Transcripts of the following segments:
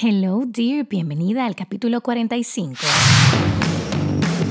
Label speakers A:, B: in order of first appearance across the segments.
A: Hello, dear. Bienvenida al capítulo 45.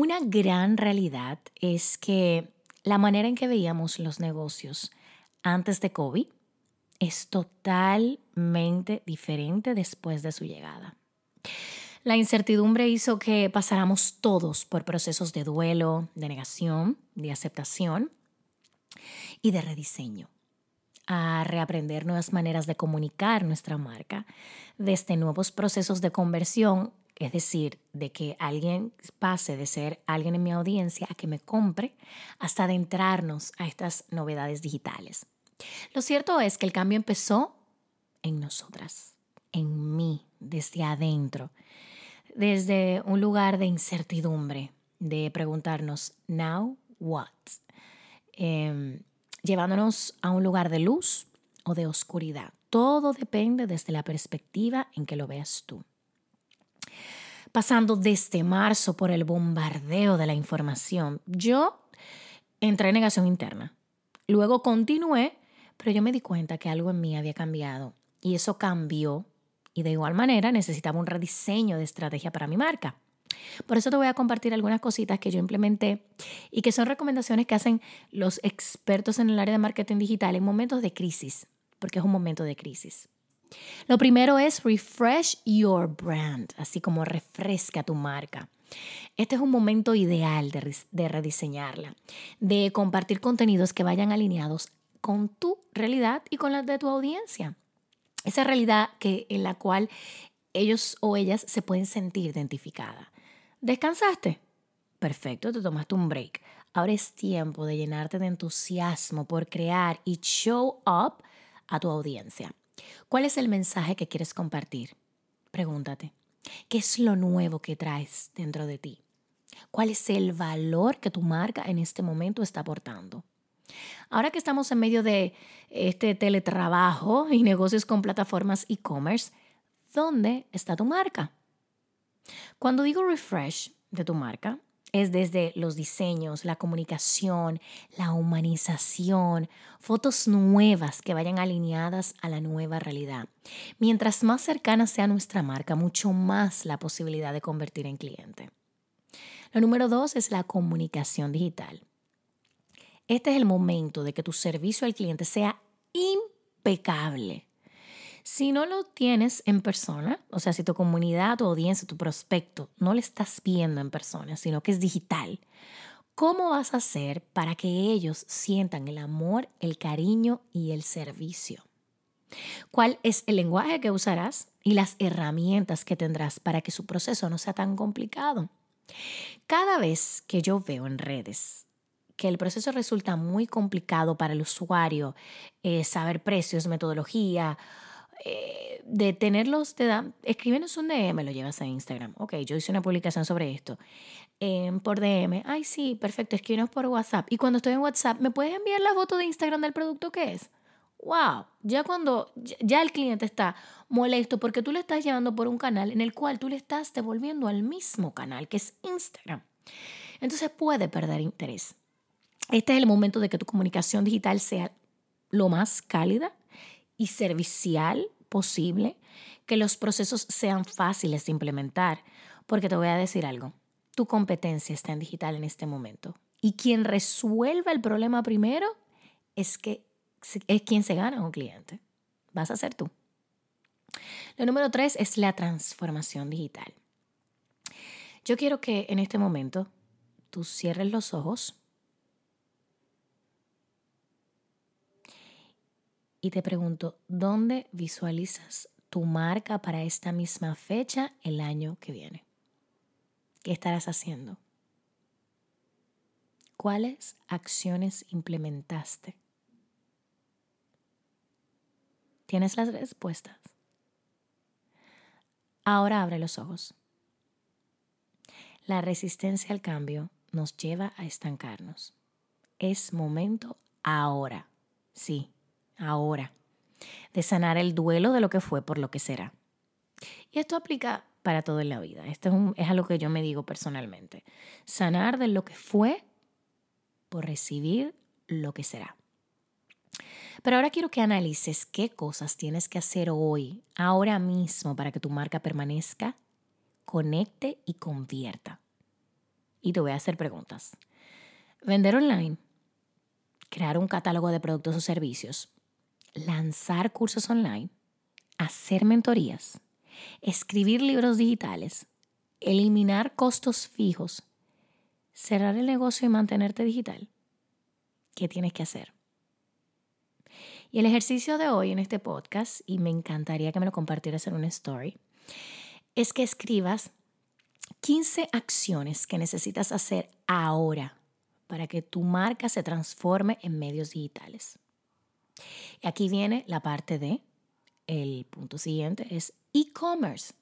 A: Una gran realidad es que la manera en que veíamos los negocios antes de COVID es totalmente diferente después de su llegada. La incertidumbre hizo que pasáramos todos por procesos de duelo, de negación, de aceptación y de rediseño, a reaprender nuevas maneras de comunicar nuestra marca, desde nuevos procesos de conversión es decir, de que alguien pase de ser alguien en mi audiencia a que me compre hasta adentrarnos a estas novedades digitales. Lo cierto es que el cambio empezó en nosotras, en mí, desde adentro, desde un lugar de incertidumbre, de preguntarnos, now what? Em, llevándonos a un lugar de luz o de oscuridad. Todo depende desde la perspectiva en que lo veas tú pasando desde marzo por el bombardeo de la información, yo entré en negación interna. Luego continué, pero yo me di cuenta que algo en mí había cambiado y eso cambió y de igual manera necesitaba un rediseño de estrategia para mi marca. Por eso te voy a compartir algunas cositas que yo implementé y que son recomendaciones que hacen los expertos en el área de marketing digital en momentos de crisis, porque es un momento de crisis. Lo primero es refresh your brand, así como refresca tu marca. Este es un momento ideal de, rediseñarla, de compartir contenidos que vayan alineados con tu realidad y con la de tu audiencia. Esa realidad que, en la cual ellos o ellas se pueden sentir identificadas. ¿Descansaste? Perfecto, te tomaste un break. Ahora es tiempo de llenarte de entusiasmo por crear y show up a tu audiencia. ¿Cuál es el mensaje que quieres compartir? Pregúntate. ¿Qué es lo nuevo que traes dentro de ti? ¿Cuál es el valor que tu marca en este momento está aportando? Ahora que estamos en medio de este teletrabajo y negocios con plataformas e-commerce, ¿dónde está tu marca? Cuando digo refresh de tu marca, es desde los diseños, la comunicación, la humanización, fotos nuevas que vayan alineadas a la nueva realidad. Mientras más cercana sea nuestra marca, mucho más la posibilidad de convertir en cliente. Lo número dos es la comunicación digital. Este es el momento de que tu servicio al cliente sea impecable si no lo tienes en persona, o sea, si tu comunidad, tu audiencia, tu prospecto no le estás viendo en persona, sino que es digital, ¿cómo vas a hacer para que ellos sientan el amor, el cariño y el servicio? ¿Cuál es el lenguaje que usarás y las herramientas que tendrás para que su proceso no sea tan complicado? Cada vez que yo veo en redes que el proceso resulta muy complicado para el usuario, eh, saber precios, metodología, eh, de tenerlos, te dan, escríbenos un DM, lo llevas a Instagram. Ok, yo hice una publicación sobre esto. Em, por DM, ay, sí, perfecto, escríbenos por WhatsApp. Y cuando estoy en WhatsApp, ¿me puedes enviar la foto de Instagram del producto que es? Wow, ya cuando ya el cliente está molesto porque tú le estás llevando por un canal en el cual tú le estás devolviendo al mismo canal, que es Instagram. Entonces puede perder interés. Este es el momento de que tu comunicación digital sea lo más cálida y servicial posible, que los procesos sean fáciles de implementar, porque te voy a decir algo, tu competencia está en digital en este momento. Y quien resuelva el problema primero es, que, es quien se gana un cliente. Vas a ser tú. Lo número tres es la transformación digital. Yo quiero que en este momento tú cierres los ojos y te pregunto, ¿dónde visualizas tu marca para esta misma fecha el año que viene? ¿Qué estarás haciendo? ¿Cuáles acciones implementaste? ¿Tienes las respuestas? Ahora abre los ojos. La resistencia al cambio nos lleva a estancarnos. Es momento ahora, sí, ahora, de sanar el duelo de lo que fue por lo que será. Y esto aplica para todo en la vida. Esto es, un, es algo que yo me digo personalmente. Sanar de lo que fue por recibir lo que será. Pero ahora quiero que analices qué cosas tienes que hacer hoy, ahora mismo, para que tu marca permanezca, conecte y convierta. Y te voy a hacer preguntas. Vender online, crear un catálogo de productos o servicios, lanzar cursos online, hacer mentorías, escribir libros digitales, eliminar costos fijos, cerrar el negocio y mantenerte digital. ¿Qué tienes que hacer? Y el ejercicio de hoy en este podcast, y me encantaría que me lo compartieras en una story, es que escribas 15 acciones que necesitas hacer ahora para que tu marca se transforme en medios digitales. Y aquí viene la parte de, el punto siguiente es e-commerce.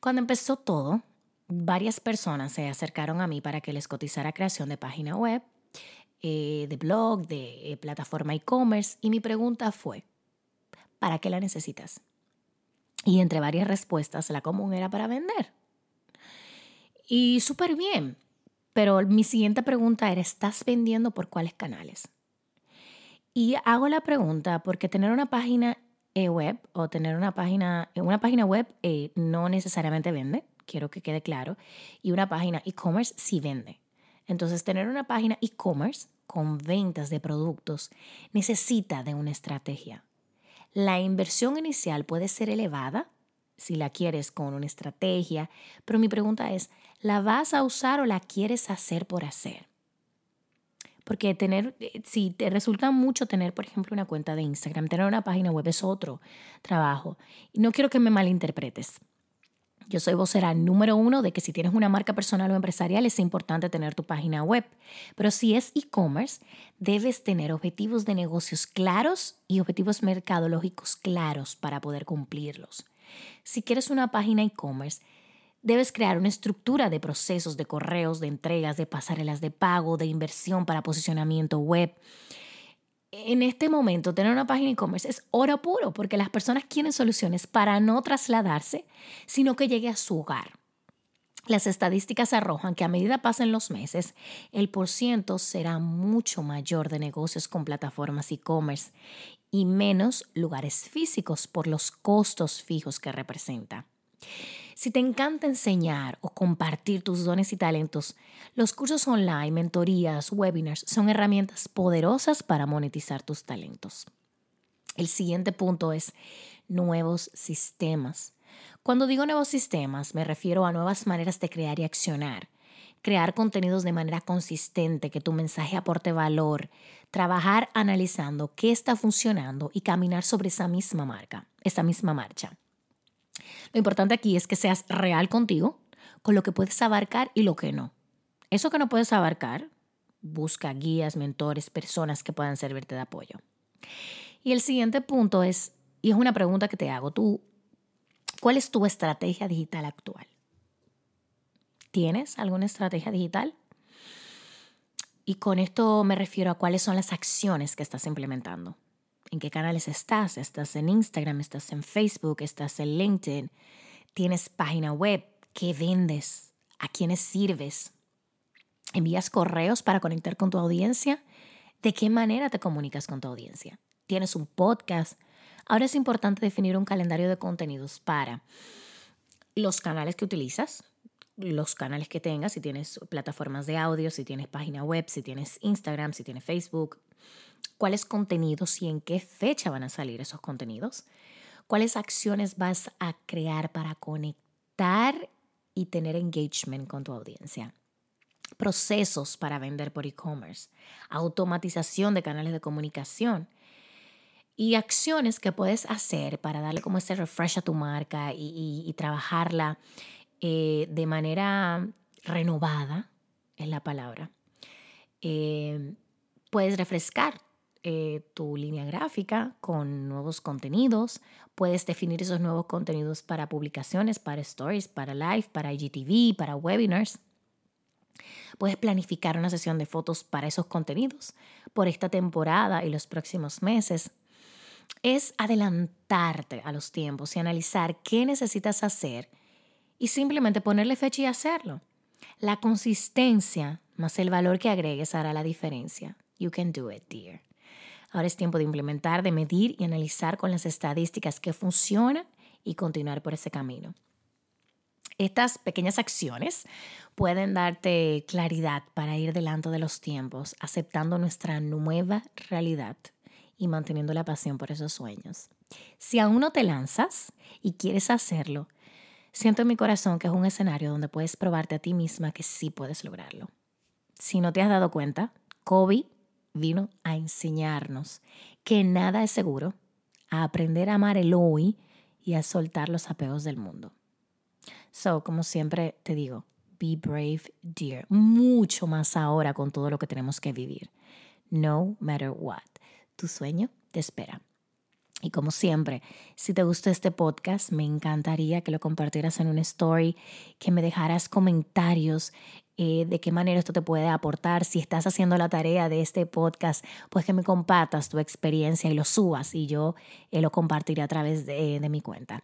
A: Cuando empezó todo, varias personas se acercaron a mí para que les cotizara creación de página web eh, de blog, de eh, plataforma e-commerce y mi pregunta fue, ¿para qué la necesitas? Y entre varias respuestas, la común era para vender. Y súper bien, pero mi siguiente pregunta era, ¿estás vendiendo por cuáles canales? Y hago la pregunta porque tener una página web o tener una página, una página web eh, no necesariamente vende, quiero que quede claro, y una página e-commerce sí vende. Entonces, tener una página e-commerce con ventas de productos necesita de una estrategia. La inversión inicial puede ser elevada si la quieres con una estrategia, pero mi pregunta es, ¿la vas a usar o la quieres hacer por hacer? Porque tener, eh, si te resulta mucho tener, por ejemplo, una cuenta de Instagram, tener una página web es otro trabajo. Y no quiero que me malinterpretes. Yo soy vocera número uno de que si tienes una marca personal o empresarial es importante tener tu página web, pero si es e-commerce, debes tener objetivos de negocios claros y objetivos mercadológicos claros para poder cumplirlos. Si quieres una página e-commerce, debes crear una estructura de procesos, de correos, de entregas, de pasarelas de pago, de inversión para posicionamiento web en este momento tener una página e-commerce es oro puro porque las personas quieren soluciones para no trasladarse, sino que llegue a su hogar. Las estadísticas arrojan que a medida pasen los meses, el porciento será mucho mayor de negocios con plataformas e-commerce y menos lugares físicos por los costos fijos que representa. Si te encanta enseñar o compartir tus dones y talentos, los cursos online, mentorías, webinars son herramientas poderosas para monetizar tus talentos. El siguiente punto es nuevos sistemas. Cuando digo nuevos sistemas, me refiero a nuevas maneras de crear y accionar. Crear contenidos de manera consistente, que tu mensaje aporte valor, trabajar analizando qué está funcionando y caminar sobre esa misma marca, esa misma marcha. Lo importante aquí es que seas real contigo, con lo que puedes abarcar y lo que no. Eso que no puedes abarcar, busca guías, mentores, personas que puedan servirte de apoyo. Y el siguiente punto es, y es una pregunta que te hago, tú, ¿cuál es tu estrategia digital actual? ¿Tienes alguna estrategia digital? Y con esto me refiero a cuáles son las acciones que estás implementando en qué canales estás. Estás en Instagram, estás en Facebook, estás en LinkedIn, tienes página web, qué vendes, a quiénes sirves, envías correos para conectar con tu audiencia, de qué manera te comunicas con tu audiencia. Tienes un podcast. Ahora es importante definir un calendario de contenidos para los canales que utilizas, los canales que tengas, si tienes plataformas de audio, si tienes página web, si tienes Instagram, si tienes Facebook, cuáles contenidos y en qué fecha van a salir esos contenidos, cuáles acciones vas a crear para conectar y tener engagement con tu audiencia. Procesos para vender por e-commerce, automatización de canales de comunicación y acciones que puedes hacer para darle como ese refresh a tu marca y, trabajarla eh, de manera renovada, es la palabra. Eh, puedes refrescar eh, tu línea gráfica con nuevos contenidos. Puedes definir esos nuevos contenidos para publicaciones, para stories, para live, para IGTV, para webinars. Puedes planificar una sesión de fotos para esos contenidos por esta temporada y los próximos meses. Es adelantarte a los tiempos y analizar qué necesitas hacer y simplemente ponerle fecha y hacerlo. La consistencia más el valor que agregues hará la diferencia. You can do it, dear. Ahora es tiempo de implementar, de medir y analizar con las estadísticas que funciona y continuar por ese camino. Estas pequeñas acciones pueden darte claridad para ir delante de los tiempos, aceptando nuestra nueva realidad y manteniendo la pasión por esos sueños. Si aún no te lanzas y quieres hacerlo, siento en mi corazón que es un escenario donde puedes probarte a ti misma que sí puedes lograrlo. Si no te has dado cuenta, Kobe vino a enseñarnos que nada es seguro, a aprender a amar el hoy y a soltar los apegos del mundo. So, como siempre te digo, be brave, dear. Mucho más ahora con todo lo que tenemos que vivir. No matter what. Tu sueño te espera. Y como siempre, si te gustó este podcast, me encantaría que lo compartieras en una story, que me dejaras comentarios eh, de qué manera esto te puede aportar. Si estás haciendo la tarea de este podcast, pues que me compartas tu experiencia y lo subas y yo eh, lo compartiré a través de, de mi cuenta.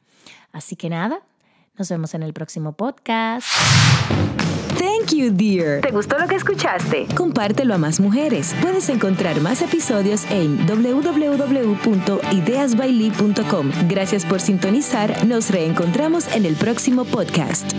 A: Así que nada, nos vemos en el próximo podcast.
B: Thank you, dear.
C: ¿Te gustó lo que escuchaste?
B: Compártelo a más mujeres. Puedes encontrar más episodios en www.ideasbailey.com. Gracias por sintonizar. Nos reencontramos en el próximo podcast.